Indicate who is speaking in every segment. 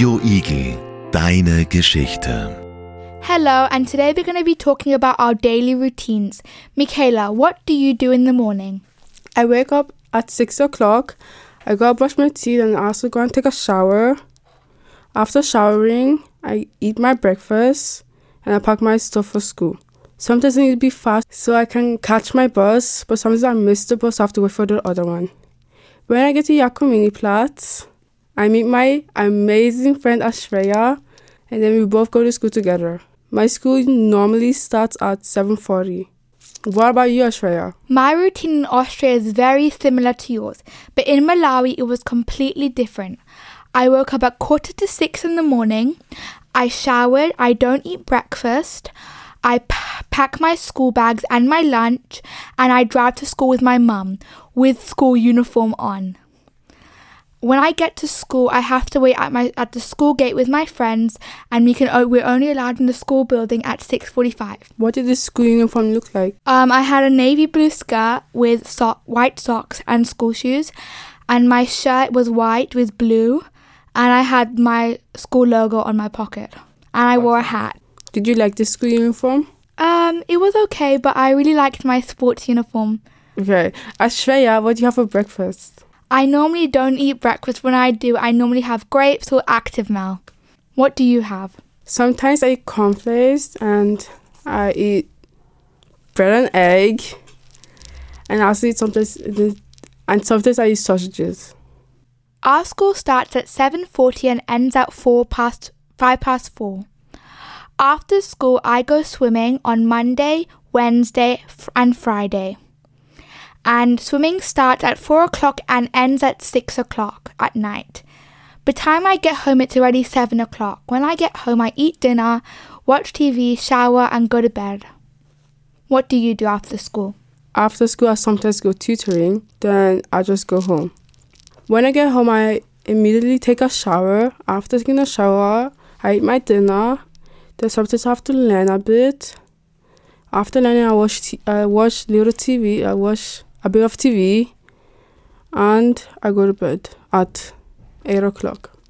Speaker 1: Radio Igel, deine Geschichte.
Speaker 2: Hello, and today we're going to be talking about our daily routines. Mikala, what do you do in the morning?
Speaker 3: I wake up at 6 o'clock. I go brush my teeth and also go and take a shower. After showering, I eat my breakfast and I pack my stuff for school. Sometimes I need to be fast so I can catch my bus, but sometimes I miss the bus, I have to wait for the other one. When I get to Jakominiplatz, I meet my amazing friend Ashreya, and then we both go to school together. My school normally starts at 7.40. What about you, Ashreya?
Speaker 2: My routine in Austria is very similar to yours, but in Malawi it was completely different. I woke up at quarter to six in the morning. I showered. I don't eat breakfast. I p- pack my school bags and my lunch, and I drive to school with my mum with school uniform on. When I get to school, I have to wait at my at the school gate with my friends, and we can o- we're only allowed in the school building at six forty-five.
Speaker 3: What did the school uniform look like?
Speaker 2: Um, I had a navy blue skirt with so- white socks and school shoes, and my shirt was white with blue, and I had my school logo on my pocket, and I wore a hat.
Speaker 3: Did you like the school uniform?
Speaker 2: Um, it was okay, but I really liked my sports uniform.
Speaker 3: Okay. Ashreya, what do you have for breakfast?
Speaker 2: I normally don't eat breakfast. When I do, I normally have grapes or active milk. What do you have?
Speaker 3: Sometimes I eat cornflakes and I eat bread and egg. And I also eat sometimes and sometimes I eat sausages.
Speaker 2: Our school starts at 7:40 and ends at 4 past 5 past 4. After school, I go swimming on Monday, Wednesday, and Friday. And swimming starts at 4 o'clock and ends at 6 o'clock at night. By the time I get home, it's already 7 o'clock. When I get home, I eat dinner, watch TV, shower, and go to bed. What do you do after school?
Speaker 3: After school, I sometimes go tutoring, then I just go home. When I get home, I immediately take a shower. After taking a shower, I eat my dinner. Then sometimes I have to learn a bit. After learning, I watch t- I watch little TV. I watch a bit of TV, and I go to bed at eight o'clock.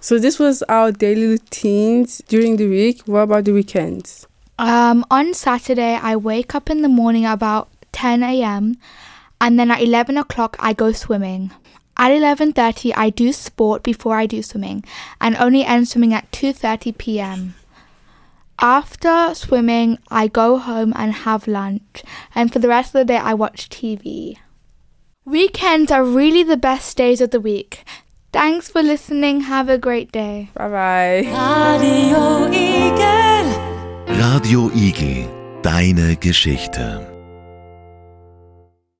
Speaker 3: So this was our daily routines during the week. What about the weekends?
Speaker 2: Um, on Saturday, I wake up in the morning about 10 a.m. and then at 11 o'clock I go swimming. At 11:30 I do sport before I do swimming and only end swimming at 2:30 p.m. After swimming, I go home and have lunch, and for the rest of the day I watch TV. Weekends are really the best days of the week. Thanks for listening. Have a great day.
Speaker 3: Bye bye.
Speaker 4: Radio Igel.
Speaker 1: Radio Igel, deine Geschichte.